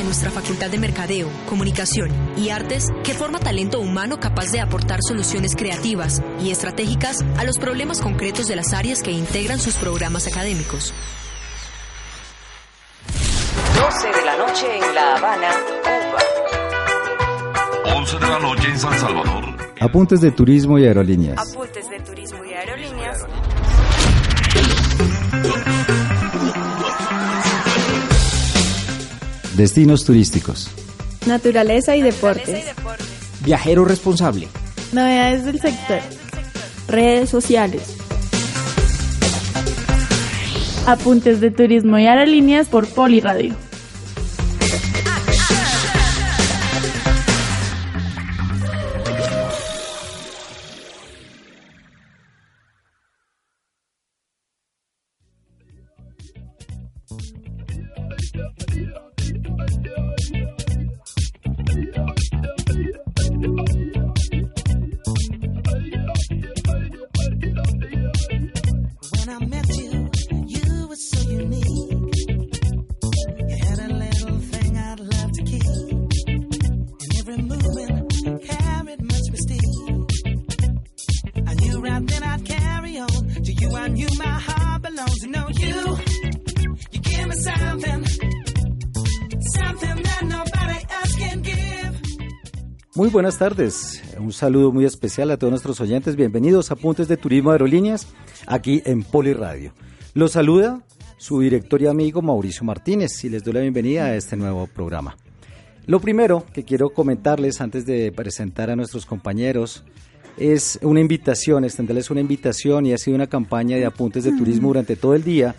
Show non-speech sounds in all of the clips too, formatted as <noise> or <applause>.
De nuestra Facultad de Mercadeo, Comunicación y Artes que forma talento humano capaz de aportar soluciones creativas y estratégicas a los problemas concretos de las áreas que integran sus programas académicos. 12 de la noche en La Habana, Cuba. 11 de la noche en San Salvador. Apuntes de turismo y aerolíneas. Apuntes Destinos turísticos. Naturaleza y deportes. Viajero responsable. Novedades del sector. Redes sociales. Apuntes de turismo y aerolíneas por Poliradio. Muy buenas tardes, un saludo muy especial a todos nuestros oyentes, bienvenidos a Puntes de Turismo Aerolíneas, aquí en Poli Radio. Los saluda su director y amigo Mauricio Martínez y les doy la bienvenida a este nuevo programa. Lo primero que quiero comentarles antes de presentar a nuestros compañeros es una invitación, extenderles una invitación y ha sido una campaña de apuntes de turismo durante todo el día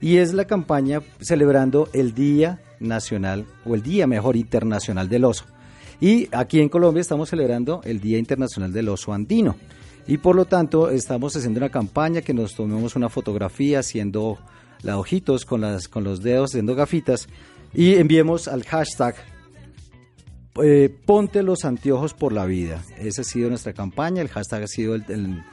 y es la campaña celebrando el Día Nacional o el Día Mejor Internacional del Oso. Y aquí en Colombia estamos celebrando el Día Internacional del Oso Andino. Y por lo tanto estamos haciendo una campaña que nos tomemos una fotografía haciendo la ojitos con, las, con los dedos, haciendo gafitas y enviemos al hashtag eh, ponte los anteojos por la vida. Esa ha sido nuestra campaña, el hashtag ha sido el,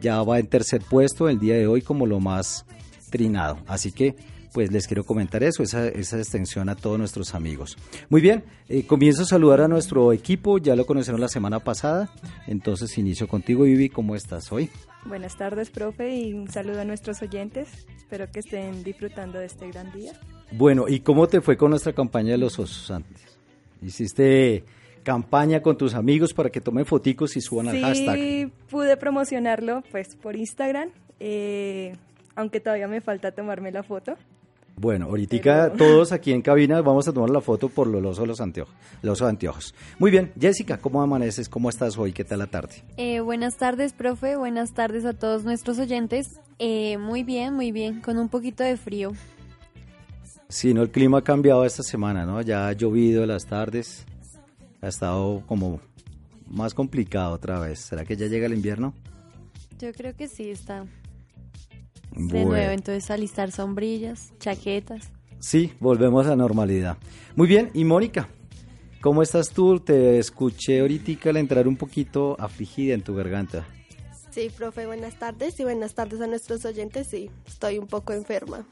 ya va en tercer puesto el día de hoy como lo más trinado. Así que pues les quiero comentar eso, esa, esa extensión a todos nuestros amigos. Muy bien, eh, comienzo a saludar a nuestro equipo, ya lo conocieron la semana pasada, entonces inicio contigo, Vivi, ¿cómo estás hoy? Buenas tardes, profe, y un saludo a nuestros oyentes, espero que estén disfrutando de este gran día. Bueno, ¿y cómo te fue con nuestra campaña de los osos antes? ¿Hiciste campaña con tus amigos para que tomen foticos y suban al hashtag? Sí, pude promocionarlo pues por Instagram, eh, aunque todavía me falta tomarme la foto. Bueno, ahorita todos aquí en cabina vamos a tomar la foto por los osos los anteojos, los anteojos. Muy bien, Jessica, ¿cómo amaneces? ¿Cómo estás hoy? ¿Qué tal la tarde? Eh, buenas tardes, profe. Buenas tardes a todos nuestros oyentes. Eh, muy bien, muy bien, con un poquito de frío. Sí, no, el clima ha cambiado esta semana, ¿no? Ya ha llovido las tardes, ha estado como más complicado otra vez. ¿Será que ya llega el invierno? Yo creo que sí, está de nuevo, entonces alistar sombrillas, chaquetas. Sí, volvemos a la normalidad. Muy bien, y Mónica, ¿cómo estás tú? Te escuché ahorita al entrar un poquito afligida en tu garganta. Sí, profe, buenas tardes y buenas tardes a nuestros oyentes. Sí, estoy un poco enferma.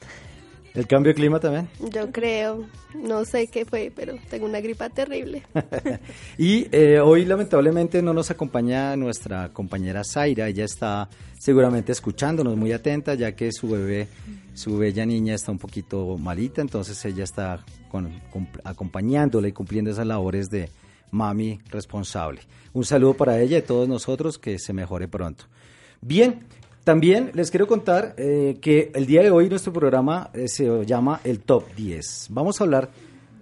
¿El cambio de clima también? Yo creo, no sé qué fue, pero tengo una gripa terrible. <laughs> y eh, hoy lamentablemente no nos acompaña nuestra compañera Zaira, ella está seguramente escuchándonos muy atenta ya que su bebé, su bella niña está un poquito malita, entonces ella está con, acompañándola y cumpliendo esas labores de mami responsable. Un saludo para ella y todos nosotros, que se mejore pronto. Bien, también les quiero contar eh, que el día de hoy nuestro programa eh, se llama el Top 10. Vamos a hablar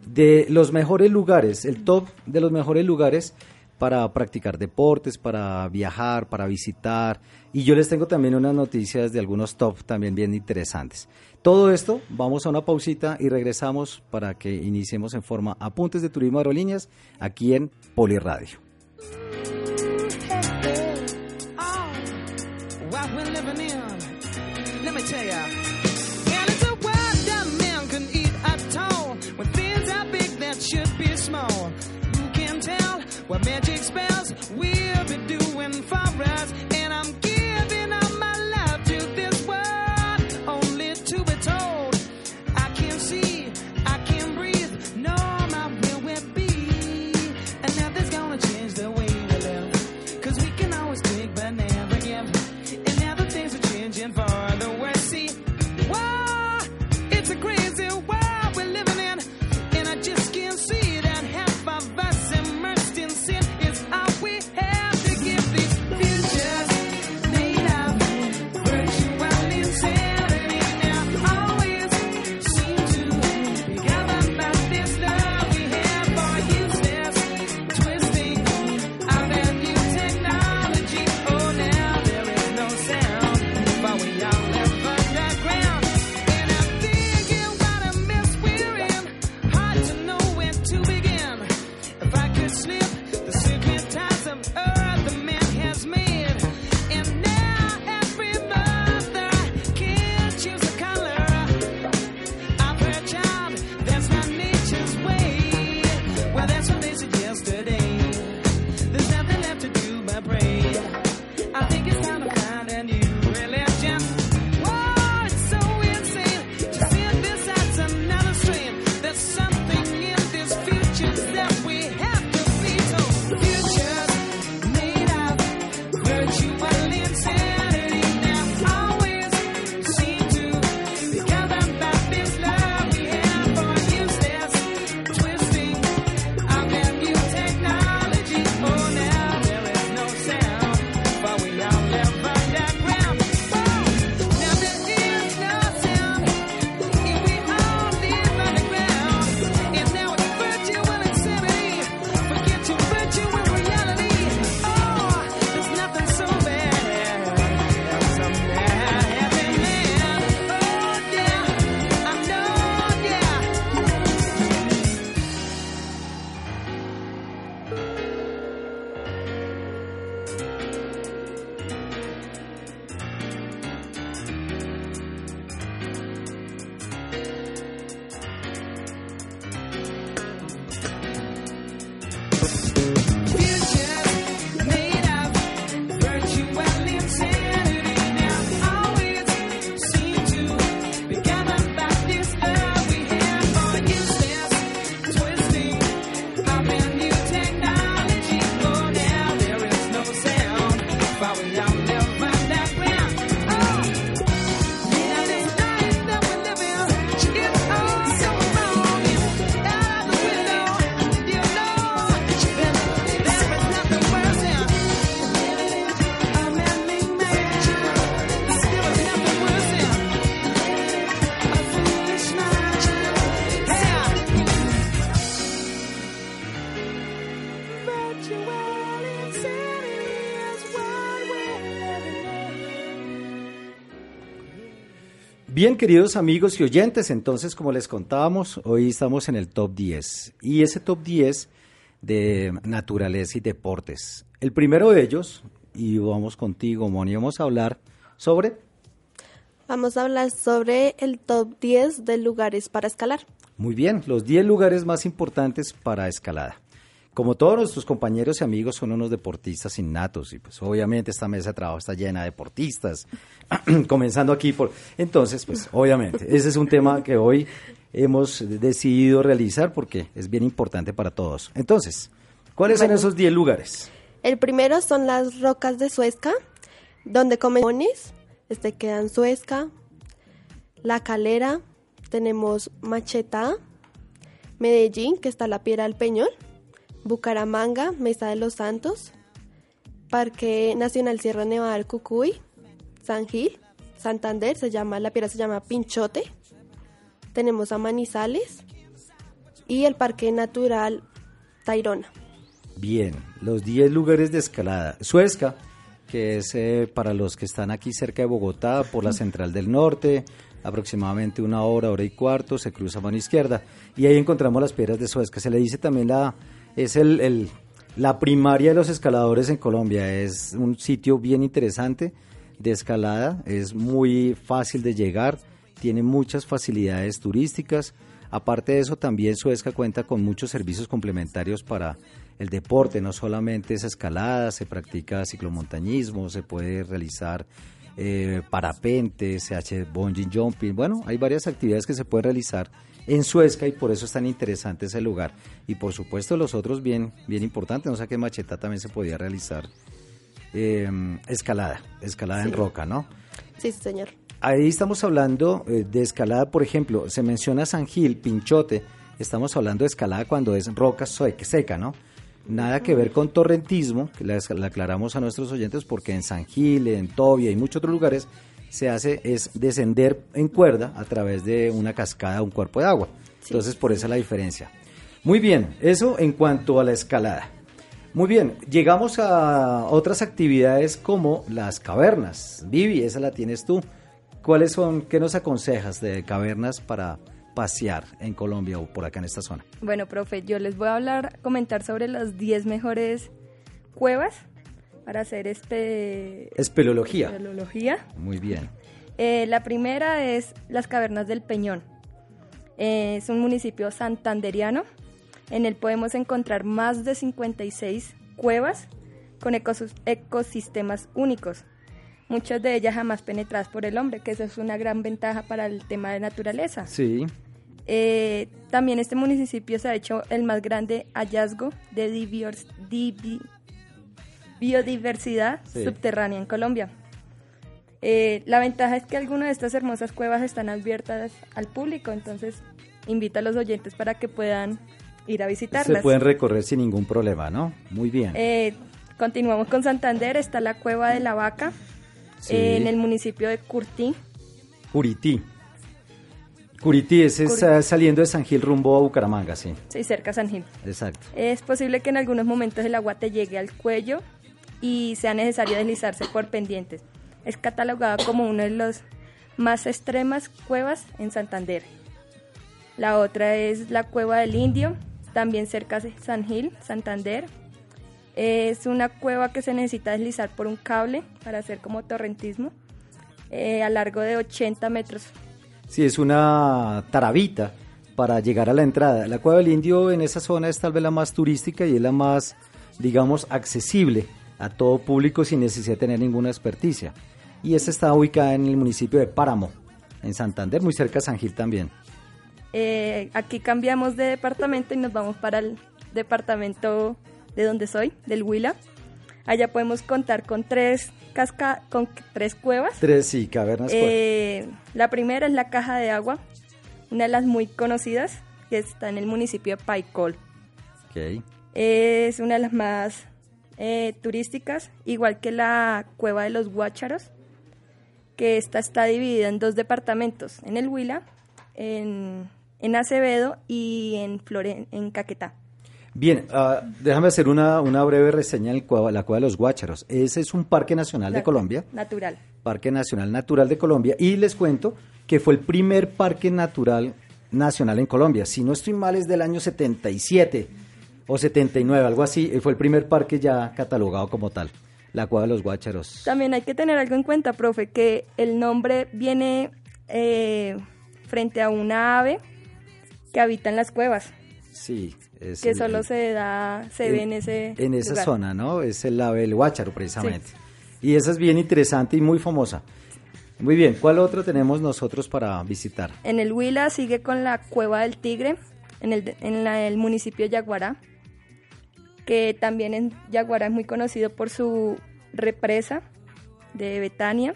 de los mejores lugares, el top de los mejores lugares para practicar deportes, para viajar, para visitar. Y yo les tengo también unas noticias de algunos top también bien interesantes. Todo esto, vamos a una pausita y regresamos para que iniciemos en forma apuntes de turismo aerolíneas aquí en Poliradio. what we're living in. Let me tell ya. And it's a world that man can eat at all. When things are big that should be small. Who can tell what magic spells we'll be doing for us. Bien, queridos amigos y oyentes, entonces, como les contábamos, hoy estamos en el top 10. Y ese top 10 de naturaleza y deportes. El primero de ellos, y vamos contigo, Moni, vamos a hablar sobre... Vamos a hablar sobre el top 10 de lugares para escalar. Muy bien, los 10 lugares más importantes para escalada. Como todos nuestros compañeros y amigos son unos deportistas innatos y pues obviamente esta mesa de trabajo está llena de deportistas, <clears throat> comenzando aquí por... Entonces, pues obviamente, ese es un tema que hoy hemos decidido realizar porque es bien importante para todos. Entonces, ¿cuáles son esos 10 lugares? El primero son las rocas de Suezca, donde comen mones, este quedan Suezca, La Calera, tenemos Machetá, Medellín, que está la Piedra del Peñol, Bucaramanga, Mesa de los Santos, Parque Nacional Sierra Nevada del Cucuy, San Gil, Santander, se llama, la piedra se llama Pinchote, tenemos a Manizales y el Parque Natural Tairona. Bien, los 10 lugares de escalada. Suezca, que es eh, para los que están aquí cerca de Bogotá, por la Central del Norte, aproximadamente una hora, hora y cuarto, se cruza mano izquierda. Y ahí encontramos las piedras de Suezca. Se le dice también la, es el, el, la primaria de los escaladores en Colombia. Es un sitio bien interesante de escalada, es muy fácil de llegar, tiene muchas facilidades turísticas. Aparte de eso, también Suezca cuenta con muchos servicios complementarios para el deporte, no solamente es escalada, se practica ciclomontañismo, se puede realizar eh, parapente, se hace bungee jumping, bueno, hay varias actividades que se pueden realizar en Suezca y por eso es tan interesante ese lugar. Y por supuesto los otros bien, bien importantes, no sé qué Macheta también se podía realizar eh, escalada, escalada en roca, ¿no? Sí, señor. Ahí estamos hablando eh, de escalada, por ejemplo, se menciona San Gil, Pinchote, estamos hablando de escalada cuando es roca seca, ¿no? Nada que ver con torrentismo, que le aclaramos a nuestros oyentes porque en San Gil, en Tobia y muchos otros lugares se hace es descender en cuerda a través de una cascada, un cuerpo de agua. Entonces, por eso la diferencia. Muy bien, eso en cuanto a la escalada. Muy bien, llegamos a otras actividades como las cavernas. Vivi, esa la tienes tú. ¿Cuáles son, qué nos aconsejas de cavernas para pasear en Colombia o por acá en esta zona? Bueno, profe, yo les voy a hablar, comentar sobre las 10 mejores cuevas para hacer este... Espeleología. Espeleología. Muy bien. Eh, la primera es las cavernas del Peñón. Eh, es un municipio santanderiano. En él podemos encontrar más de 56 cuevas con ecosistemas únicos. Muchas de ellas jamás penetradas por el hombre, que eso es una gran ventaja para el tema de naturaleza. Sí. Eh, también este municipio se ha hecho el más grande hallazgo de biodiversidad subterránea en Colombia. Eh, la ventaja es que algunas de estas hermosas cuevas están abiertas al público, entonces invito a los oyentes para que puedan ir a visitarlas. Se pueden recorrer sin ningún problema, ¿no? Muy bien. Eh, continuamos con Santander, está la Cueva de la Vaca, en el municipio de Curtí. Curití. Curití, ese es saliendo de San Gil rumbo a Bucaramanga, sí. Sí, cerca de San Gil. Exacto. Es posible que en algunos momentos el agua te llegue al cuello y sea necesario deslizarse por pendientes. Es catalogada como una de las más extremas cuevas en Santander. La otra es la Cueva del Indio, también cerca de San Gil, Santander. Es una cueva que se necesita deslizar por un cable para hacer como torrentismo eh, a largo de 80 metros. Sí, es una tarabita para llegar a la entrada. La Cueva del Indio en esa zona es tal vez la más turística y es la más, digamos, accesible a todo público sin necesidad de tener ninguna experticia. Y esta está ubicada en el municipio de Páramo, en Santander, muy cerca de San Gil también. Eh, aquí cambiamos de departamento y nos vamos para el departamento de donde soy, del Huila. Allá podemos contar con tres casca con tres cuevas. Tres, sí, cavernas. Eh, la primera es la caja de agua, una de las muy conocidas, que está en el municipio de Paicol. Okay. Es una de las más eh, turísticas, igual que la cueva de los Guácharos, que esta está dividida en dos departamentos, en el Huila, en, en Acevedo y en, Flore, en Caquetá. Bien, uh, déjame hacer una, una breve reseña de la Cueva de los Guácharos. Ese es un parque nacional de Colombia. Natural. Parque Nacional Natural de Colombia. Y les cuento que fue el primer parque natural nacional en Colombia. Si no estoy mal, es del año 77 o 79, algo así. Fue el primer parque ya catalogado como tal. La Cueva de los Guácharos. También hay que tener algo en cuenta, profe, que el nombre viene eh, frente a una ave que habita en las cuevas. Sí. Es que el- solo se da, se ve en ese En esa lugar. zona, ¿no? Es el ave del Guácharo, precisamente. Y esa es bien interesante y muy famosa. Muy bien, ¿cuál otro tenemos nosotros para visitar? En el Huila sigue con la Cueva del Tigre, en el, en la- el municipio de Yaguará, que también en Yaguará es muy conocido por su represa de Betania.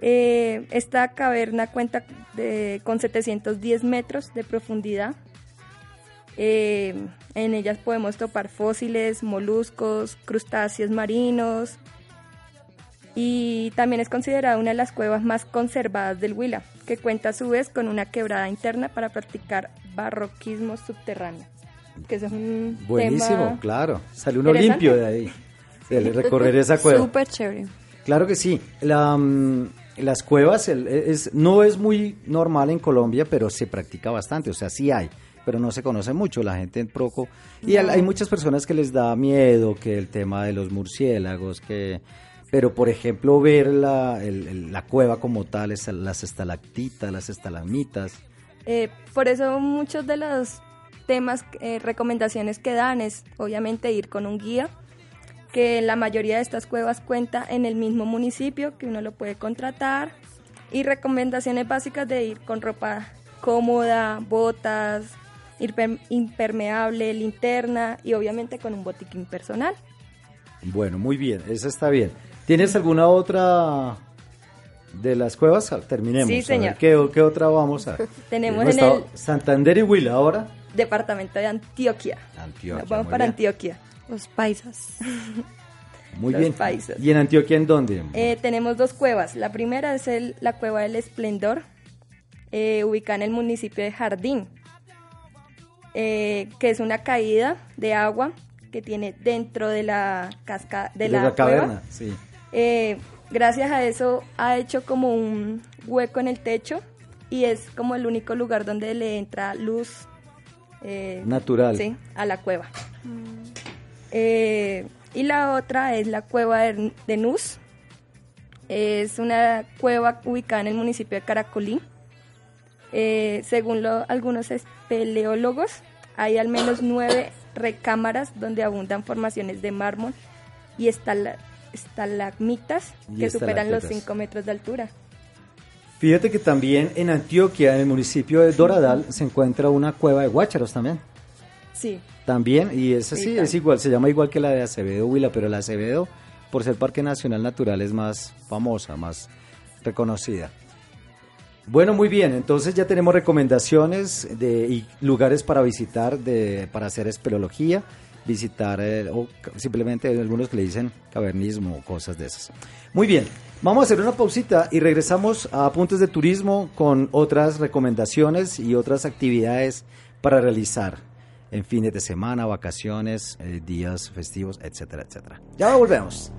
Eh, esta caverna cuenta de- con 710 metros de profundidad. Eh, en ellas podemos topar fósiles, moluscos, crustáceos marinos, y también es considerada una de las cuevas más conservadas del Huila, que cuenta a su vez con una quebrada interna para practicar barroquismo subterráneo. Que eso es un Buenísimo, tema claro. Sale uno limpio de ahí, de <laughs> recorrer esa cueva. Súper chévere. Claro que sí. La, mm, las cuevas el- es, no es muy normal en Colombia, pero se practica bastante. O sea, sí hay, pero no se conoce mucho. La gente en Proco. Y al- hay muchas personas que les da miedo que el tema de los murciélagos, que. Pero, por ejemplo, ver la, el- el- la cueva como tal, es- las estalactitas, las estalagmitas. Eh, por eso muchos de los temas, eh, recomendaciones que dan es obviamente ir con un guía, que la mayoría de estas cuevas cuenta en el mismo municipio, que uno lo puede contratar, y recomendaciones básicas de ir con ropa cómoda, botas, impermeable, linterna y obviamente con un botiquín personal. Bueno, muy bien, esa está bien. ¿Tienes alguna otra de las cuevas? Ah, Terminemos. Sí, a ver, señor. ¿qué, qué otra vamos a <laughs> Tenemos en el- Santander y Huila ahora. Departamento de Antioquia. Antioquia, Nos vamos muy para bien. Antioquia. Los paisas. <laughs> Muy Los bien. países. ¿Y en Antioquia en dónde? Eh, tenemos dos cuevas. La primera es el- la Cueva del Esplendor, eh, ubicada en el municipio de Jardín, eh, que es una caída de agua que tiene dentro de la cascada de, la, cueva. caverna, sí. Eh, gracias a eso ha hecho como un hueco en el techo y es como el único lugar donde le entra luz eh, Natural. sí, a la cueva. Eh, y la otra es la cueva de, Nus. Es una cueva ubicada en el municipio de Caracolí. Eh, según lo- algunos espeleólogos, hay al menos nueve recámaras donde abundan formaciones de mármol y estala- estalagmitas Y que superan los estalactitas. 5 metros de altura. Fíjate que también en Antioquia, en el municipio de Doradal, se encuentra una cueva de guácharos también. Sí, También, y esa Sí, es igual, se llama igual que la de Acevedo Huila, pero la Acevedo, por ser Parque Nacional Natural, es más famosa, más reconocida. Bueno, muy bien, entonces ya tenemos recomendaciones de y lugares para visitar, de, para hacer espeleología, visitar, eh, o simplemente algunos que le dicen cavernismo o cosas de esas. Muy bien, vamos a hacer una pausita y regresamos a Apuntes de Turismo con otras recomendaciones y otras actividades para realizar en fines de semana, vacaciones, eh, días festivos, etcétera, etcétera. Ya volvemos.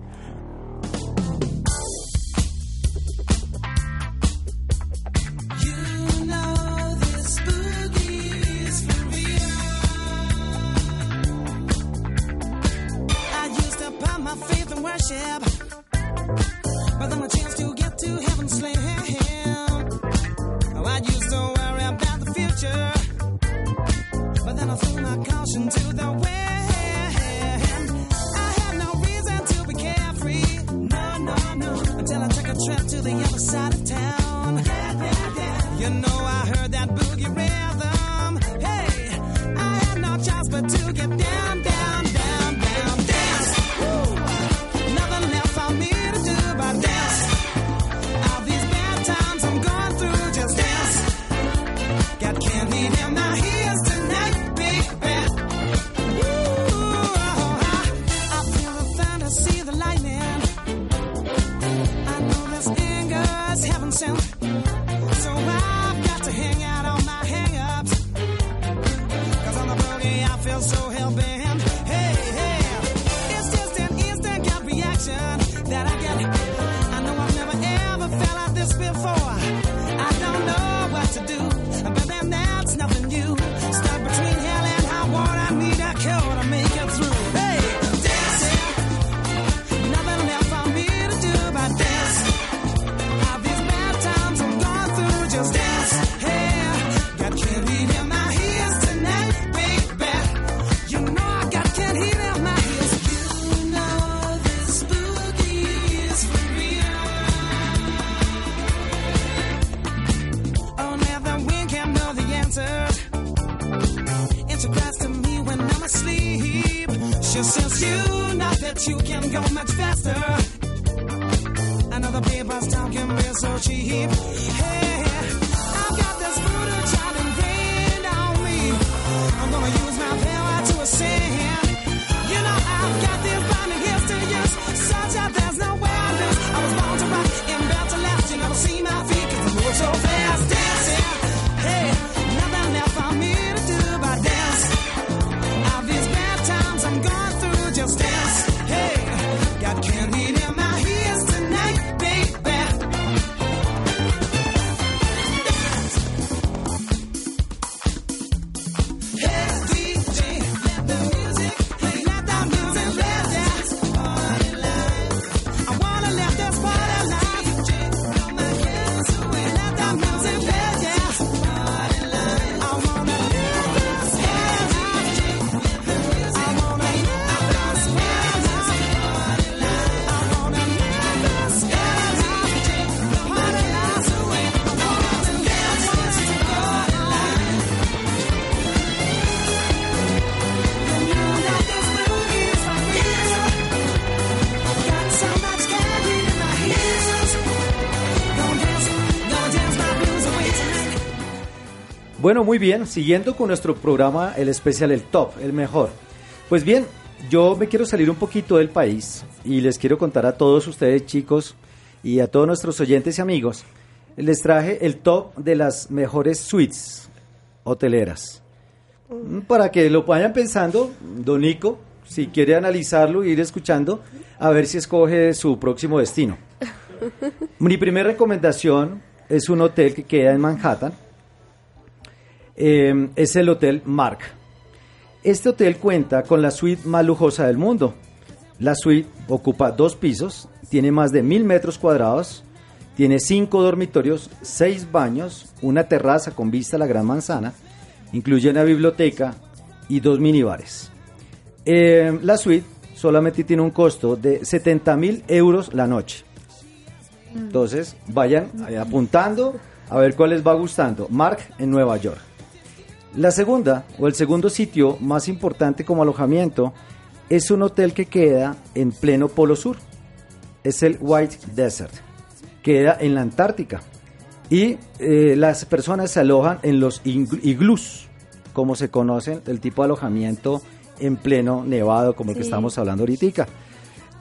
Bueno, muy bien, siguiendo con nuestro programa, el especial, el top, el mejor. Pues bien, yo me quiero salir un poquito del país y les quiero contar a todos ustedes, chicos, y a todos nuestros oyentes y amigos, les traje el top de las mejores suites hoteleras. Para que lo vayan pensando, Don Nico, si quiere analizarlo e ir escuchando, a ver si escoge su próximo destino. <laughs> Mi primera recomendación es un hotel que queda en Manhattan. Eh, es el Hotel Mark. Este hotel cuenta con la suite más lujosa del mundo. La suite ocupa dos pisos, tiene más de mil metros cuadrados, tiene cinco dormitorios, seis baños, una terraza con vista a la Gran Manzana, incluye una biblioteca y dos minibares. Eh, la suite solamente tiene un costo de 70 mil euros la noche. Entonces, vayan apuntando a ver cuál les va gustando. Mark en Nueva York. La segunda o el segundo sitio más importante como alojamiento es un hotel que queda en pleno Polo Sur. Es el White Desert. Queda en la Antártica. Y eh, las personas se alojan en los igl- iglús, como se conocen, el tipo de alojamiento en pleno nevado, como el que estamos hablando ahorita.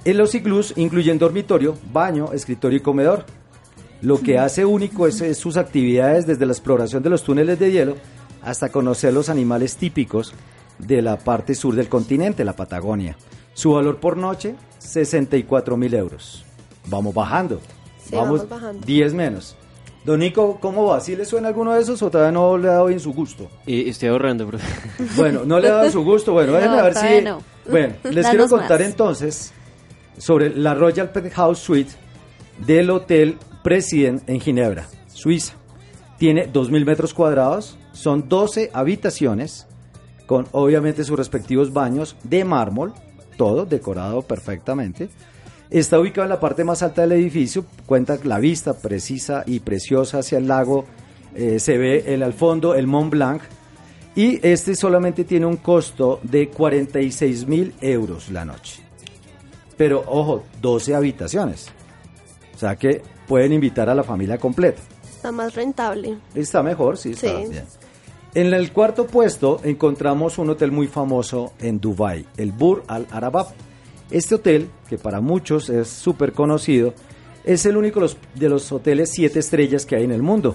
En los iglús incluyen dormitorio, baño, escritorio y comedor. Lo que hace único es, es sus actividades desde la exploración de los túneles de hielo hasta conocer los animales típicos de la parte sur del continente, la Patagonia. Su valor por noche, 64 mil euros. Vamos bajando. Sí, vamos bajando. 10 menos. Don Nico, ¿cómo va? ¿Sí le suena alguno de esos o todavía no le ha dado bien su gusto? estoy ahorrando, bro. <laughs> Bueno, no le ha dado su gusto. Bueno, <laughs> No, déjenme ver si. no. Bueno, <laughs> les Danos quiero contar más. entonces sobre la Royal Penthouse Suite del Hotel President en Ginebra, Suiza. Tiene 2.000 metros cuadrados, son 12 habitaciones, con obviamente sus respectivos baños de mármol, todo decorado perfectamente. Está ubicado en la parte más alta del edificio, cuenta la vista precisa y preciosa hacia el lago, eh, se ve el, al fondo el Mont Blanc, y este solamente tiene un costo de 46 mil euros la noche. Pero ojo, 12 habitaciones. O sea que pueden invitar a la familia completa. Está más rentable. Está mejor, sí, está Sí. bien. En el cuarto puesto encontramos un hotel muy famoso en Dubai, el Bur Al Arabab. Este hotel, que para muchos es súper conocido, es el único de los hoteles siete estrellas que hay en el mundo.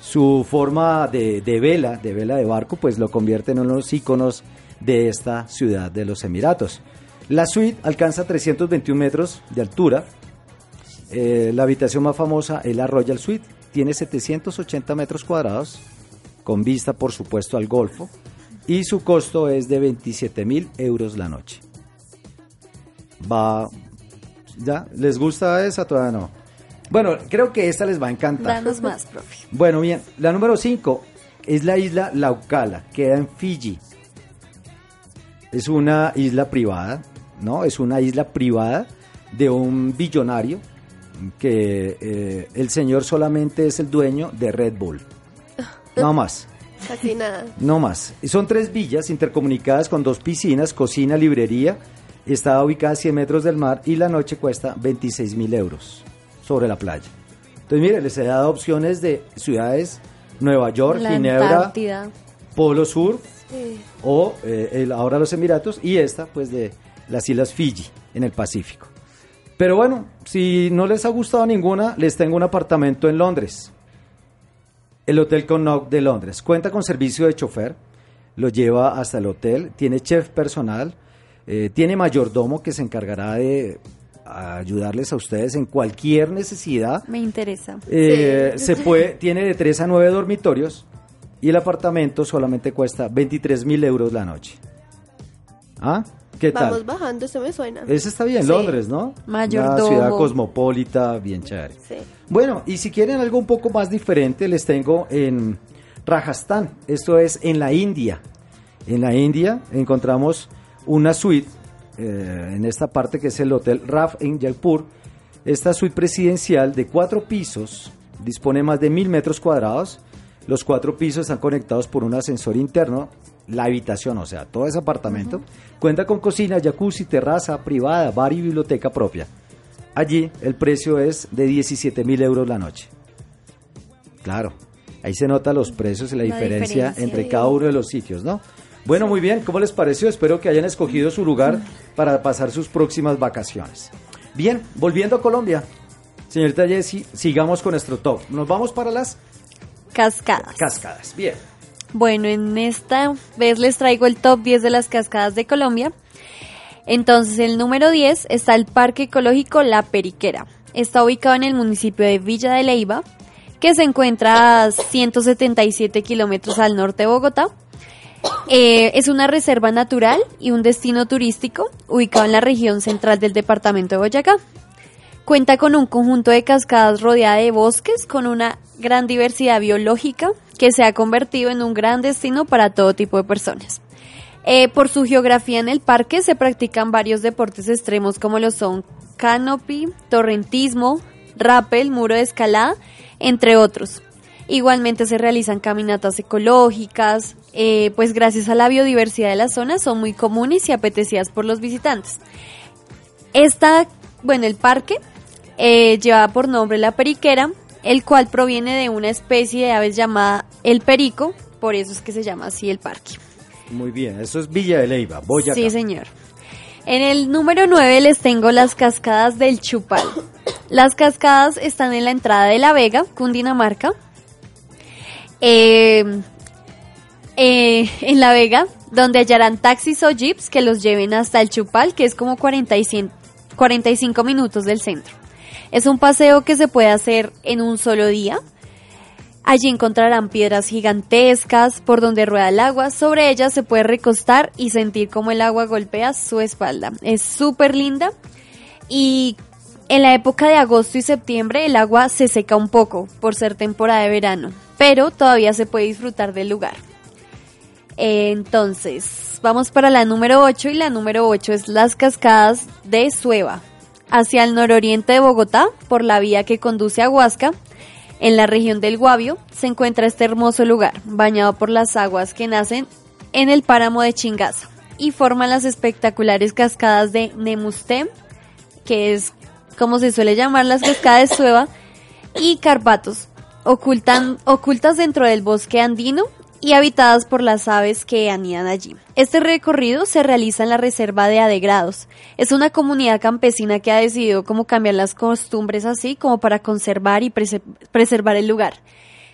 Su forma de, de vela, de vela de barco, pues lo convierte en uno de los íconos de esta ciudad de los Emiratos. La suite alcanza 321 metros de altura. Eh, la habitación más famosa es la Royal Suite. Tiene 780 metros cuadrados, con vista, por supuesto, al Golfo. Y su costo es de 27 mil euros la noche. Va. ¿Ya? ¿Les gusta esa? Todavía no. Bueno, creo que esta les va a encantar. Danos más, profe. <laughs> Bueno, bien, la número 5 es la isla Laukala, queda en Fiji. Es una isla privada, ¿no? Es una isla privada de un billonario que eh, el señor solamente es el dueño de Red Bull. Nada <laughs> más. Casi nada. No más. Son tres villas intercomunicadas con dos piscinas, cocina, librería. Está ubicada a 100 metros del mar y la noche cuesta 26 mil euros sobre la playa. Entonces, mire, les he dado opciones de ciudades Nueva York, La Ginebra, Antártida. Polo Sur Sí. o eh, el- ahora los Emiratos y esta pues de las Islas Fiji en el Pacífico. Pero bueno, si no les ha gustado ninguna, les tengo un apartamento en Londres. El Hotel Connaught de Londres. Cuenta con servicio de chofer, lo lleva hasta el hotel, tiene chef personal, eh, tiene mayordomo que se encargará de ayudarles a ustedes en cualquier necesidad. Me interesa. Eh, Sí. se puede, tiene de 3 a 9 dormitorios y el apartamento solamente cuesta 23 mil euros la noche. ¿Ah? ¿Qué Vamos bajando, eso me suena. Ese está bien, Sí. Londres, ¿no? Mayordomo. Una ciudad cosmopolita, bien chévere. Sí. Bueno, y si quieren algo un poco más diferente, les tengo en Rajasthan. Esto es en la India. En la India encontramos una suite eh, en esta parte que es el Hotel Raf en Jaipur. Esta suite presidencial de cuatro pisos dispone más de mil metros cuadrados. Los cuatro pisos están conectados por un ascensor interno. La habitación, o sea, todo ese apartamento, cuenta con cocina, jacuzzi, terraza privada, bar y biblioteca propia. Allí el precio es de 17 mil euros la noche. Claro, ahí se nota los precios y la, La diferencia, diferencia. entre cada uno de los sitios, ¿no? Bueno, muy bien, ¿cómo les pareció? Espero que hayan escogido su lugar para pasar sus próximas vacaciones. Bien, volviendo a Colombia. Señorita Jessie, sigamos con nuestro top. Nos vamos para las Cascadas. cascadas. Bien. Bueno, en esta vez les traigo el top 10 de las cascadas de Colombia. Entonces, el número 10 está el Parque Ecológico La Periquera. Está ubicado en el municipio de Villa de Leiva, que se encuentra a 177 kilómetros al norte de Bogotá. Eh, es una reserva natural y un destino turístico ubicado en la región central del departamento de Boyacá. Cuenta con un conjunto de cascadas rodeada de bosques con una gran diversidad biológica que se ha convertido en un gran destino para todo tipo de personas. Eh, por su geografía en el parque se practican varios deportes extremos como lo son canopy, torrentismo, rappel, muro de escalada, entre otros. Igualmente se realizan caminatas ecológicas, eh, pues gracias a la biodiversidad de la zona son muy comunes y apetecidas por los visitantes. Esta, bueno, el parque eh, lleva por nombre la periquera, el cual proviene de una especie de aves llamada el perico, por eso es que se llama así el parque. Muy bien, eso es Villa de Leiva, Boyacá. Sí, señor. En el número 9 les tengo las cascadas del Chupal. Las cascadas están en la entrada de La Vega, Cundinamarca. Eh, eh, en La Vega, donde hallarán taxis o jeeps que los lleven hasta el Chupal, que es como 45, 45 minutos del centro. Es un paseo que se puede hacer en un solo día. Allí encontrarán piedras gigantescas por donde rueda el agua. Sobre ellas se puede recostar y sentir cómo el agua golpea su espalda. Es súper linda. Y en la época de agosto y septiembre el agua se seca un poco por ser temporada de verano. Pero todavía se puede disfrutar del lugar. Entonces, vamos para la número 8 y la número 8 es las cascadas de Sueva. Hacia el nororiente de Bogotá, por la vía que conduce a Huasca, en la región del Guavio, se encuentra este hermoso lugar, bañado por las aguas que nacen en el páramo de Chingaza y forman las espectaculares cascadas de Nemustem, que es como se suele llamar las cascadas de Sueva, y Carpatos, ocultan, ocultas dentro del bosque andino y habitadas por las aves que anidan allí. Este recorrido se realiza en la reserva de Adegrados. Es una comunidad campesina que ha decidido cómo cambiar las costumbres así como para conservar y prese- preservar el lugar.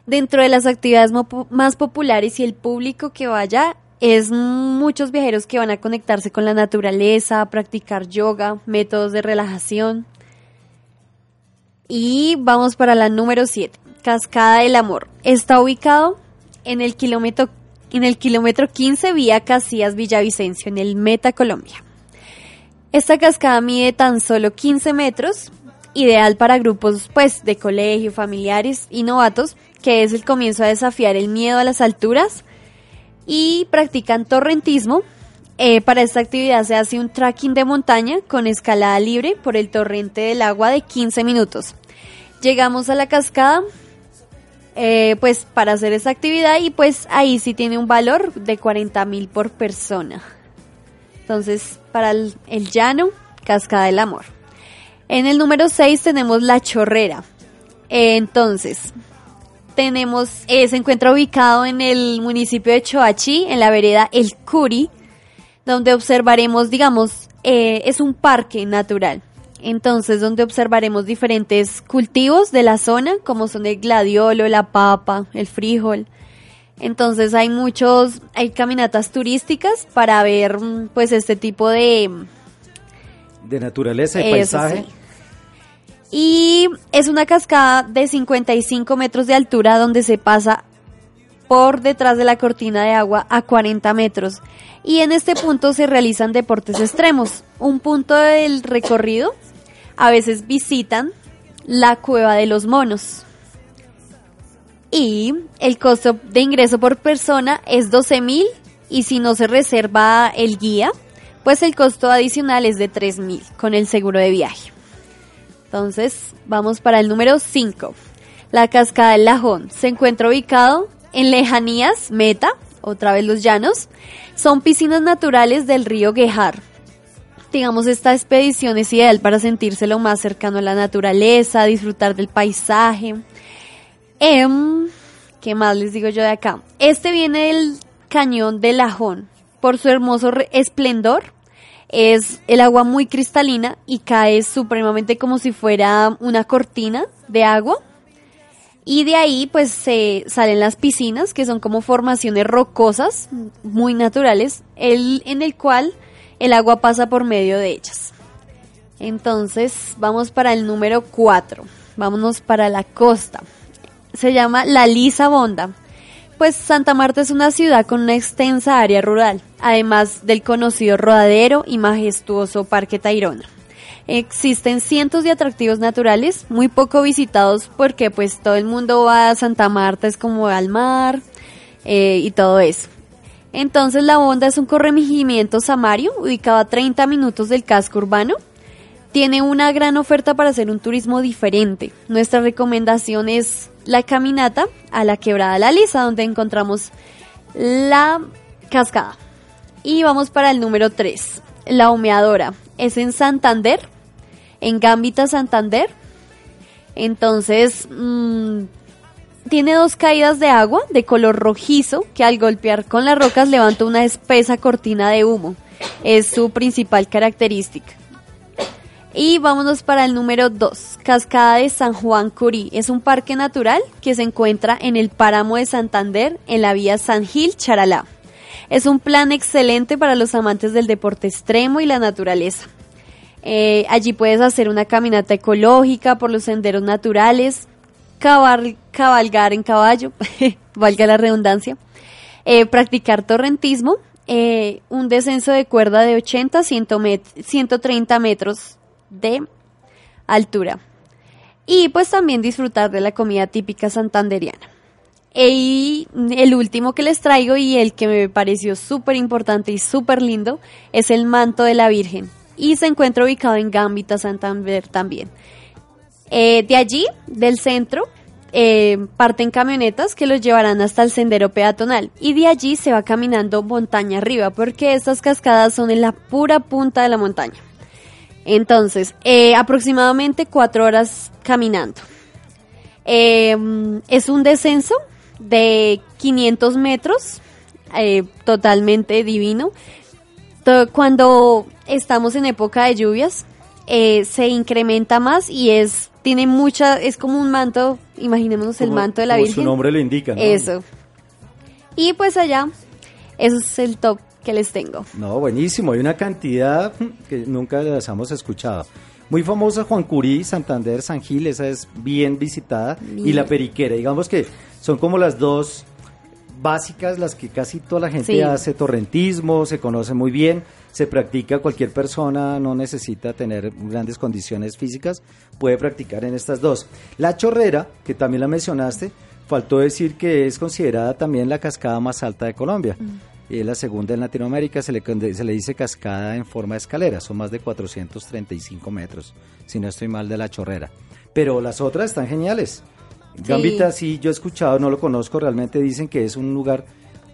Dentro de las actividades más populares y el público que vaya es muchos viajeros que van a conectarse con la naturaleza, a practicar yoga, métodos de relajación. Y vamos para la número 7, Cascada del Amor. Está ubicado en el kilómetro, en el kilómetro 15 vía Casillas Villavicencio, en el Meta Colombia. Esta cascada mide tan solo 15 metros, ideal para grupos pues de colegio, familiares y novatos, que es el comienzo a desafiar el miedo a las alturas y practican torrentismo. Eh, para esta actividad se hace un trekking de montaña con escalada libre por el torrente del agua de 15 minutos. Llegamos a la cascada eh, pues para hacer esa actividad y pues ahí sí tiene un valor de 40 mil por persona. Entonces, para el, llano, Cascada del Amor. En el número 6 tenemos La Chorrera. Entonces, tenemos, eh, se encuentra ubicado en el municipio de Choachí, en la vereda El Curi, donde observaremos, digamos, eh, es un parque natural. Entonces, donde observaremos diferentes cultivos de la zona, como son el gladiolo, la papa, el frijol. Entonces, hay muchos, hay caminatas turísticas para ver, mm, pues, este tipo de, De naturaleza y paisaje. sí. Y es una cascada de 55 metros de altura donde se pasa por detrás de la cortina de agua a 40 metros. Y en este punto se realizan deportes extremos. Un punto del recorrido a veces visitan la cueva de los monos. Y el costo de ingreso por persona es 12 mil y si no se reserva el guía, pues el costo adicional es de 3 mil con el seguro de viaje. Entonces, vamos para el número 5. La cascada del Lajón se encuentra ubicado en lejanías, Meta, otra vez los llanos. Son piscinas naturales del río Guejar. Digamos, esta expedición es ideal para sentirse lo más cercano a la naturaleza, disfrutar del paisaje. Em, ¿Qué más les digo yo de acá? Este viene del cañón de Lajón. Por su hermoso esplendor, es el agua muy cristalina y cae supremamente como si fuera una cortina de agua. Y de ahí pues se salen las piscinas, que son como formaciones rocosas, muy naturales, el, en el cual el agua pasa por medio de ellas. Entonces vamos para el número 4, vámonos para la costa. Se llama La Lisa Bonda. Pues Santa Marta es una ciudad con una extensa área rural, además del conocido rodadero y majestuoso Parque Tayrona. Existen cientos de atractivos naturales, muy poco visitados porque pues todo el mundo va a Santa Marta, es como al mar eh, y todo eso. Entonces la Bonda es un corregimiento samario ubicado a 30 minutos del casco urbano. Tiene una gran oferta para hacer un turismo diferente. Nuestra recomendación es la caminata a la quebrada La Lisa, donde encontramos la cascada. Y vamos para el número 3, la humeadora. Es en Santander, en Gambita Santander. Entonces, mm, tiene dos caídas de agua de color rojizo que al golpear con las rocas levanta una espesa cortina de humo. Es su principal característica. Y vámonos para el número 2, Cascada de San Juan Curí. Es un parque natural que se encuentra en el páramo de Santander, en la vía San Gil Charalá. Es un plan excelente para los amantes del deporte extremo y la naturaleza. Eh, allí puedes hacer una caminata ecológica por los senderos naturales, cabar- cabalgar en caballo, <laughs> valga la redundancia, eh, practicar torrentismo, eh, un descenso de cuerda de 80 a 100 met- 130 metros de altura. Y pues también disfrutar de la comida típica santanderiana. Y el último que les traigo y el que me pareció súper importante y súper lindo es el manto de la Virgen. Y se encuentra ubicado en Gambita, Santander también. Eh, de allí, del centro, eh, parten camionetas que los llevarán hasta el sendero peatonal. Y de allí se va caminando montaña arriba, porque estas cascadas son en la pura punta de la montaña. Entonces, eh, aproximadamente cuatro horas caminando. Es un descenso de 500 metros, totalmente divino. Cuando estamos en época de lluvias, eh, se incrementa más y es tiene mucha, es como un manto, imaginémonos el Como- manto de la como Virgen. su nombre lo indica, ¿no? Eso. Y pues allá, eso es el top que les tengo. No, buenísimo. Hay una cantidad que nunca las hemos escuchado. Muy famosa Juan Curí, Santander, San Gil, esa es bien visitada. Y la Periquera, digamos que son como las dos básicas, las que casi toda la gente Sí. hace torrentismo, se conoce muy bien, se practica, cualquier persona no necesita tener grandes condiciones físicas, puede practicar en estas dos. La Chorrera, que también la mencionaste, faltó decir que es considerada también la cascada más alta de Colombia. Y es la segunda en Latinoamérica, se le, se le dice cascada en forma de escalera, son más de 435 metros, si no estoy mal de la chorrera. Pero las otras están geniales. Gambita, sí, yo he escuchado, no lo conozco, realmente dicen que es un lugar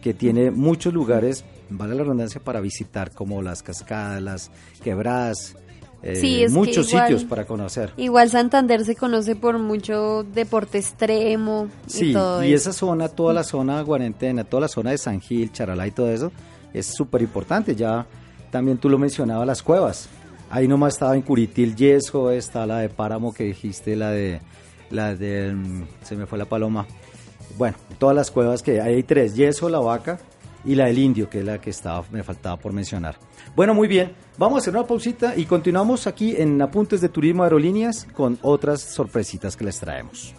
que tiene muchos lugares, vale la redundancia, para visitar, como las cascadas, las quebradas, eh, Sí, muchos igual- sitios para conocer. Igual Santander se conoce por mucho deporte extremo y Sí, todo y eso. esa zona, toda la zona cuarentena, toda la zona de San Gil, Charalá y todo eso, es súper importante. Ya también tú lo mencionabas, las cuevas. Ahí nomás estaba en Curitil Yeso, está la de Páramo que dijiste, la de, la de, mm, se me fue la paloma. Bueno, todas las cuevas que hay, tres, Yeso, la vaca y la del Indio, que es la que estaba, me faltaba por mencionar. Bueno, muy bien, vamos a hacer una pausita y continuamos aquí en Apuntes de Turismo Aerolíneas con otras sorpresitas que les traemos.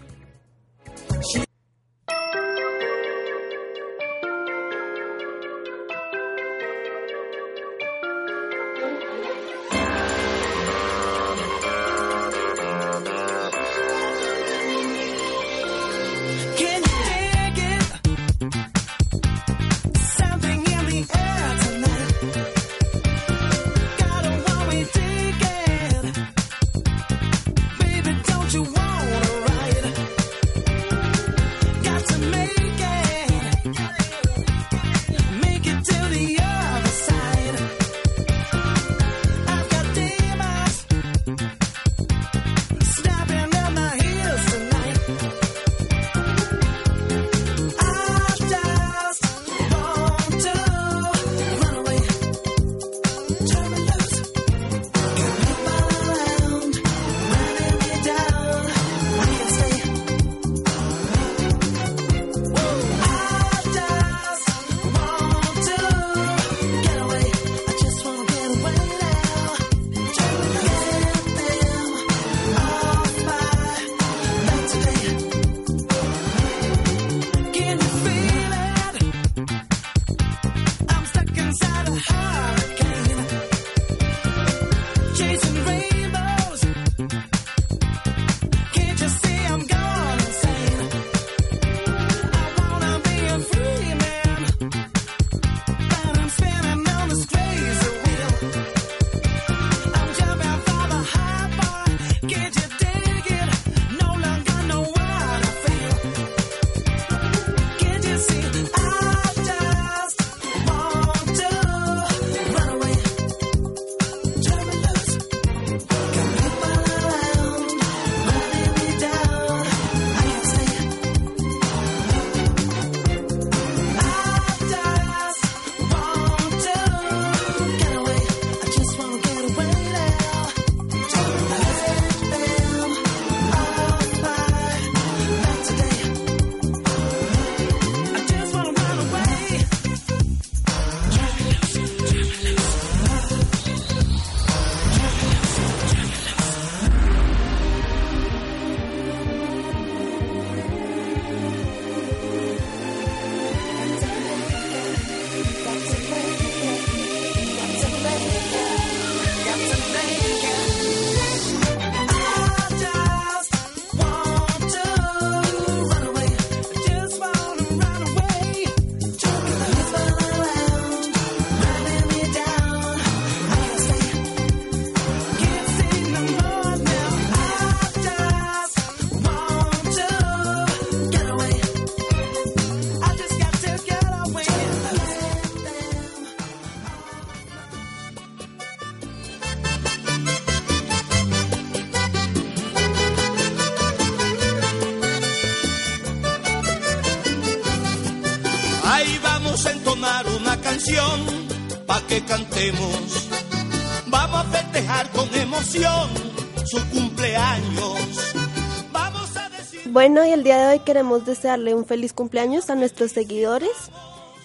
Bueno, y el día de hoy queremos desearle un feliz cumpleaños a nuestros seguidores,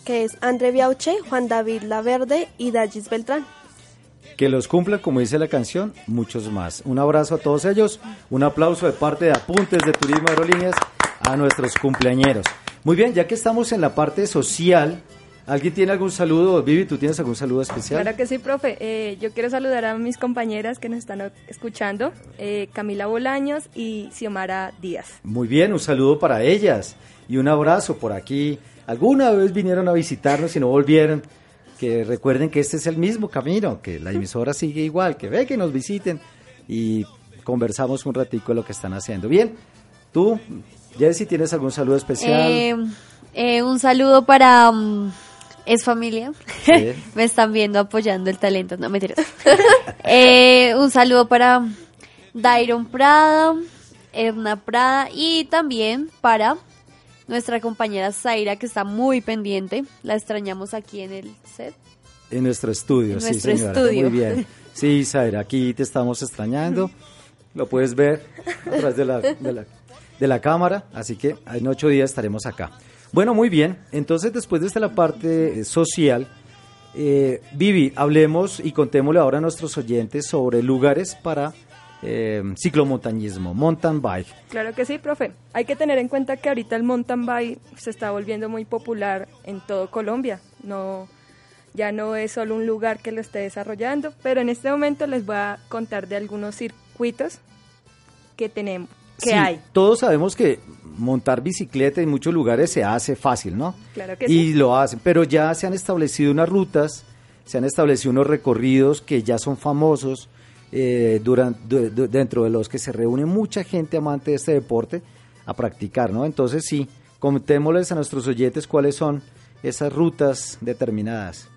que es André Biauche, Juan David Laverde y Dallis Beltrán. Que los cumplan, como dice la canción, muchos más. Un abrazo a todos ellos, un aplauso de parte de Apuntes de Turismo Aerolíneas a nuestros cumpleañeros. Muy bien, ya que estamos en la parte social, ¿alguien tiene algún saludo? Vivi, ¿tú tienes algún saludo especial? Claro que sí, profe. Eh, yo quiero saludar a mis compañeras que nos están escuchando, eh, Camila Bolaños y Xiomara Díaz. Muy bien, un saludo para ellas y un abrazo por aquí. Alguna vez vinieron a visitarnos y no volvieron. Que recuerden que este es el mismo camino, que la emisora sigue igual, que ve que nos visiten y conversamos un ratico de lo que están haciendo. Bien, tú, Jessy, ¿tienes algún saludo especial? Eh, eh, un saludo para mm, Es Familia. Sí. <laughs> Me están viendo apoyando el talento, no mentiras. <laughs> Eh, un saludo para Dairon Prada, Edna Prada y también para nuestra compañera Zaira que está muy pendiente. La extrañamos aquí en el set. En nuestro estudio, En sí, nuestro señora. estudio. Muy bien. Sí, Zaira, aquí te estamos extrañando. <laughs> Lo puedes ver a través de la, de la, de la cámara, así que en ocho días estaremos acá. Bueno, muy bien. Entonces, después de esta la parte eh, social, eh, Vivi, hablemos y contémosle ahora a nuestros oyentes sobre lugares para eh, ciclomontañismo, mountain bike. Claro que sí, profe. Hay que tener en cuenta que ahorita el mountain bike se está volviendo muy popular en todo Colombia. No, ya no es solo un lugar que lo esté desarrollando, pero en este momento les voy a contar de algunos circuitos que tenemos, Sí, hay. Todos sabemos que montar bicicleta en muchos lugares se hace fácil, ¿no? Claro que y sí. lo hacen, pero ya se han establecido unas rutas, se han establecido unos recorridos que ya son famosos, eh, duran- du- du- dentro de los que se reúne mucha gente amante de este deporte a practicar, ¿no? Entonces sí, contémosles a nuestros oyentes cuáles son esas rutas determinadas.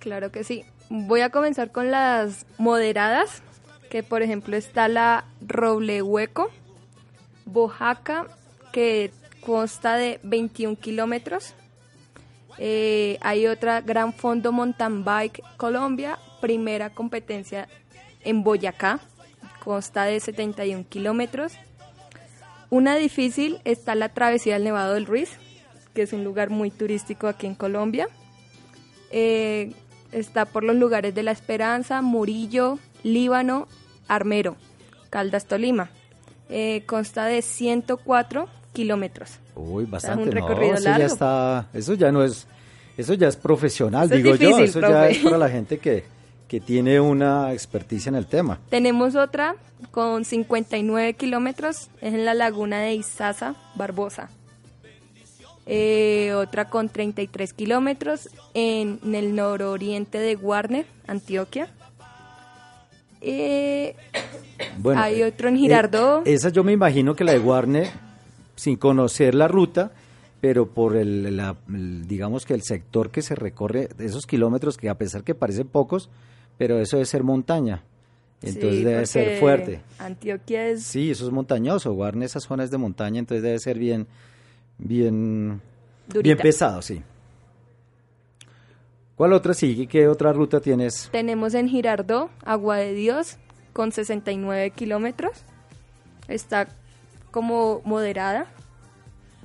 Claro que sí. Voy a comenzar con las moderadas, que por ejemplo está la Roble Hueco, Bojaca, que consta de 21 kilómetros. Eh, hay otra Gran Fondo Mountain Bike Colombia, primera competencia en Boyacá, consta de 71 kilómetros. Una difícil está la Travesía del Nevado del Ruiz, que es un lugar muy turístico aquí en Colombia. Eh, está por los lugares de La Esperanza, Murillo, Líbano, Armero, Caldas, Tolima. Eh, consta de 104 kilómetros. Uy, sea, bastante. un no, recorrido eso ya largo. está, eso ya no es, eso ya es profesional, Eso es digo yo, eso ya es para la gente que, que tiene una experticia en el tema. Tenemos otra con 59 kilómetros, es en la laguna de Izaza, Barbosa. Eh, otra con 33 kilómetros en, en el nororiente de Warner, Antioquia. Eh, Bueno, Hay eh, otro en Girardot. eh, esa yo me imagino que la de Warner, sin conocer la ruta, pero por el, la- el- digamos que el sector que se recorre, esos kilómetros que a pesar que parecen pocos, pero eso debe ser montaña. Entonces sí, debe ser fuerte. Antioquia es Sí, eso es montañoso. Warner, esa zona es de montaña, entonces debe ser bien, bien, Durita. bien pesado, sí. ¿Cuál otra sigue? ¿Qué otra ruta tienes? Tenemos en Girardot, Agua de Dios, con 69 kilómetros. Está como moderada.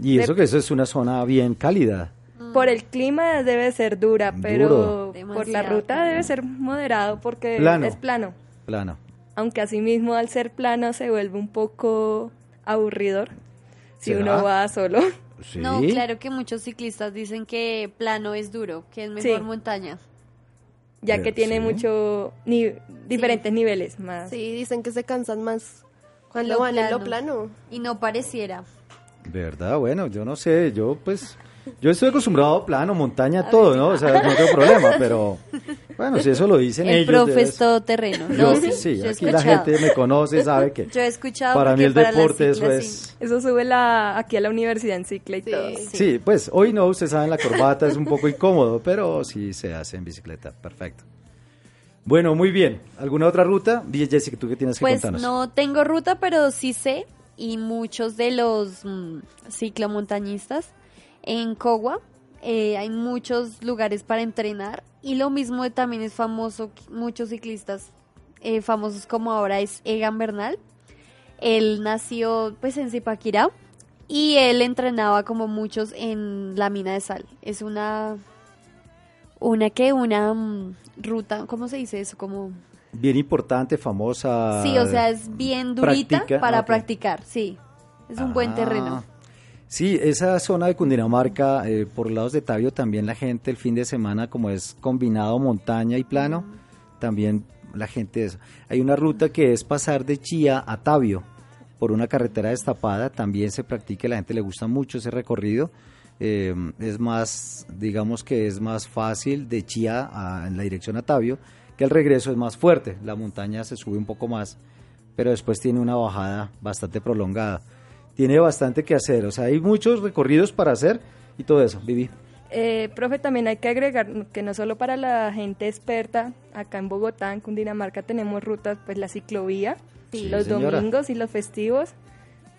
Y De- eso que eso es una zona bien cálida. Por el clima debe ser dura, pero Duro. por la ruta debe ser moderado porque Plano. es plano. Plano. Aunque asimismo al ser plano se vuelve un poco aburridor si ¿Será? uno va solo. Sí. No, claro que muchos ciclistas dicen que plano es duro, que es mejor Sí. montaña. ya Pero que tiene sí. mucho ni- diferentes niveles más. Sí, dicen que se cansan más cuando Lo van en lo plano. plano. Y no pareciera. ¿Verdad? Bueno, yo no sé, yo pues, yo estoy acostumbrado a plano, montaña, todo, ¿no? O sea, no tengo problema, pero bueno, si eso lo dicen El ellos. profe debe es todoterreno. Yo, No, sí, sí, yo aquí la gente me conoce, sabe que Yo he escuchado para mí el para deporte eso es... Eso sube la, aquí a la universidad en cicla y Sí. todo. Sí, pues hoy no, usted sabe, la corbata es un poco incómodo, pero sí se hace en bicicleta, perfecto. Bueno, muy bien. ¿Alguna otra ruta? Bien, Jessica, ¿tú qué tienes que Pues contarnos? no tengo ruta, pero sí sé, y muchos de los mm, ciclomontañistas en Cogua eh, hay muchos lugares para entrenar y lo mismo también es famoso, muchos ciclistas eh, famosos como ahora es Egan Bernal. Él nació pues en Zipaquirá y él entrenaba como muchos en la mina de sal. Es una, una que, una mm, ruta, ¿cómo se dice eso? Como Bien importante, famosa. Sí, o sea, es bien durita para practicar, sí. Es un buen Ah, terreno. Sí, esa zona de Cundinamarca, eh, por lados de Tabio, también la gente el fin de semana, como es combinado montaña y plano, también la gente es. Hay una ruta que es pasar de Chía a Tabio por una carretera destapada, también se practica, la gente le gusta mucho ese recorrido. Eh, es más, digamos que es más fácil de Chía a- en la dirección a Tabio, que el regreso es más fuerte, la montaña se sube un poco más, pero después tiene una bajada bastante prolongada. Tiene bastante que hacer. O sea, hay muchos recorridos para hacer y todo eso. Vivi. Eh, profe, también hay que agregar que no solo para la gente experta, acá en Bogotá, en Cundinamarca, tenemos rutas, pues la ciclovía, Sí, los señora. domingos y los festivos.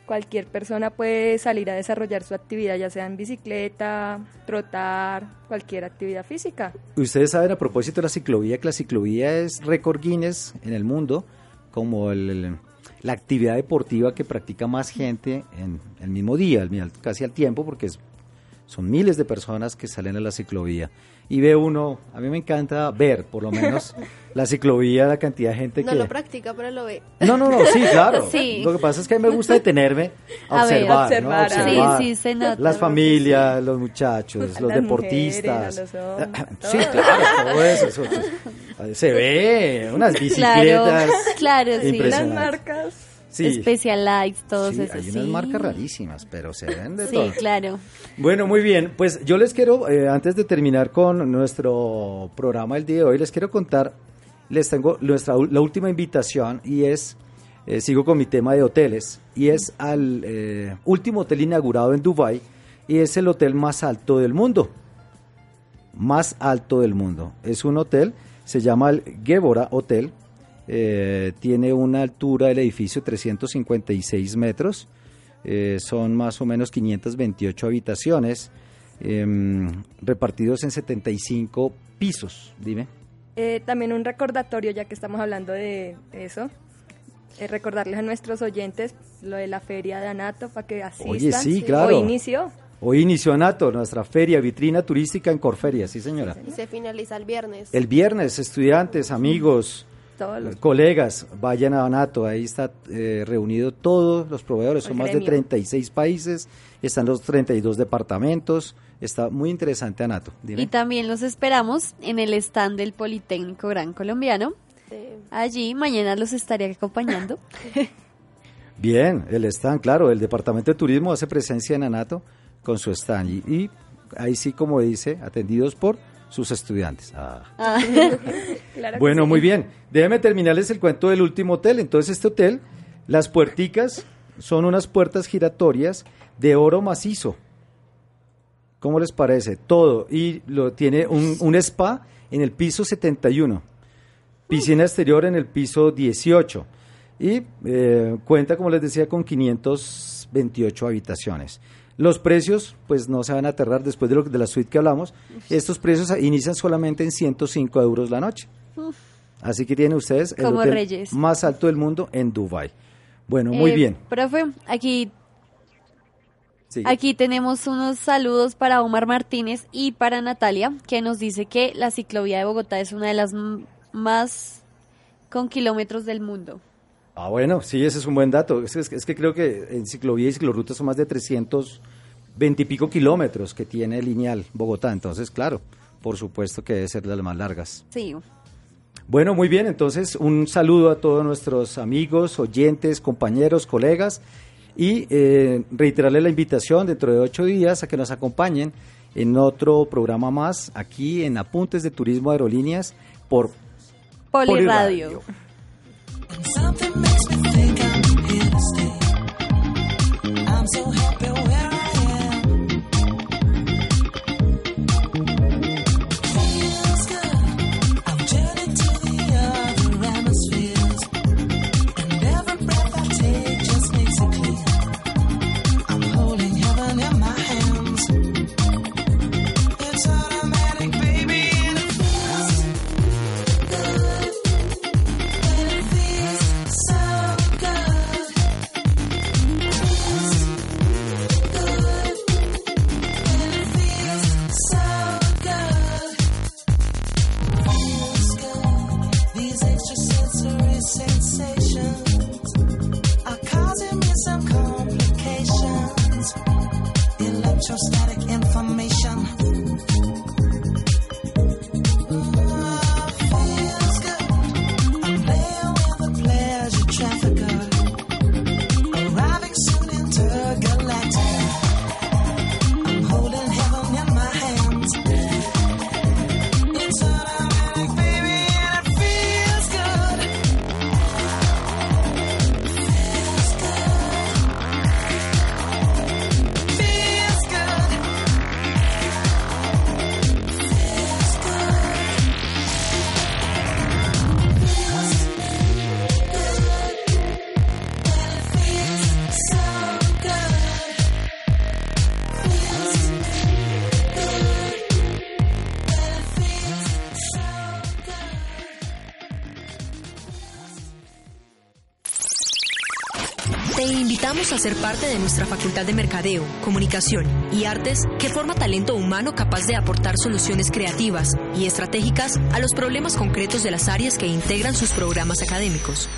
Cualquier persona puede salir a desarrollar su actividad, ya sea en bicicleta, trotar, cualquier actividad física. Ustedes saben a propósito de la ciclovía que la ciclovía es récord Guinness en el mundo como el- el- la actividad deportiva que practica más gente en el mismo día, casi al tiempo, porque son miles de personas que salen a la ciclovía. Y ve uno, a mí me encanta ver por lo menos <laughs> la ciclovía, la cantidad de gente No que... lo practica, pero lo ve. No, no, no, sí, claro. <laughs> Sí. Lo que pasa es que a mí me gusta detenerme a, A ver, observar, observar, ¿no? ah. Observar Sí, sí, se nota. Las familias, los muchachos, A <laughs> los deportistas. mujeres, a los hombres, sí, claro, todo eso. eso, eso. Se ve unas Claro, bicicletas. claro, sí. Las marcas. Sí, Specialized, todos sí, esos. hay unas sí. marcas rarísimas, pero se ven de Sí, todo. claro. Bueno, muy bien. Pues yo les quiero, eh, antes de terminar con nuestro programa el día de hoy, les quiero contar, les tengo nuestra, la última invitación y es, eh, sigo con mi tema de hoteles, y es al eh, último hotel inaugurado en Dubai y es el hotel más alto del mundo. Más alto del mundo. Es un hotel, se llama el Gébora Hotel, eh, tiene una altura del edificio 356 metros, eh, son más o menos 528 habitaciones, em, repartidos en 75 pisos, dime. Eh, también un recordatorio, ya que estamos hablando de eso, eh, recordarles a nuestros oyentes lo de la feria de Anato para que asistan. Oye, sí, claro. Hoy inició. Hoy inició Anato, nuestra feria, vitrina turística en Corferia, sí señora. Y se finaliza el viernes. El viernes, estudiantes, amigos, Todos los colegas, vayan a Anato, ahí está eh, reunido todos los proveedores, son más de gremio. 36 países, están los 32 departamentos, está muy interesante Anato. Dime. Y también los esperamos en el stand del Politécnico Gran Colombiano. Sí. Allí mañana los estaré acompañando. <laughs> Bien, el stand, claro, el Departamento de Turismo hace presencia en Anato con su stand y, y ahí sí, como dice, atendidos por sus estudiantes. Ah. <laughs> Claro Bueno, sí. muy bien. Déjeme terminarles el cuento del último hotel. Entonces, este hotel, las puerticas son unas puertas giratorias de oro macizo. ¿Cómo les parece? Todo. Y lo tiene un, un spa en el piso 71. Piscina exterior en el piso 18. Y eh, cuenta, como les decía, con 528 habitaciones. Los precios, pues no se van a aterrar después de, lo, de la suite que hablamos. Estos precios inician solamente en 105 euros la noche. Así que tienen ustedes el Como hotel reyes. más alto del mundo en Dubai. Bueno, muy Eh, bien. Profe, aquí, Sí. aquí tenemos unos saludos para Omar Martínez y para Natalia, que nos dice que la ciclovía de Bogotá es una de las más con kilómetros del mundo. Ah, bueno, sí, ese es un buen dato. Es, es- es que creo que en ciclovía y ciclorruta son más de 320 y pico kilómetros que tiene lineal Bogotá. Entonces, claro, por supuesto que debe ser de las más largas. Sí. Bueno, muy bien, entonces un saludo a todos nuestros amigos, oyentes, compañeros, colegas y eh, reiterarle la invitación dentro de ocho días a que nos acompañen en otro programa más aquí en Apuntes de Turismo Aerolíneas por Poliradio. Something a ser parte de nuestra Facultad de Mercadeo, Comunicación y Artes que forma talento humano capaz de aportar soluciones creativas y estratégicas a los problemas concretos de las áreas que integran sus programas académicos.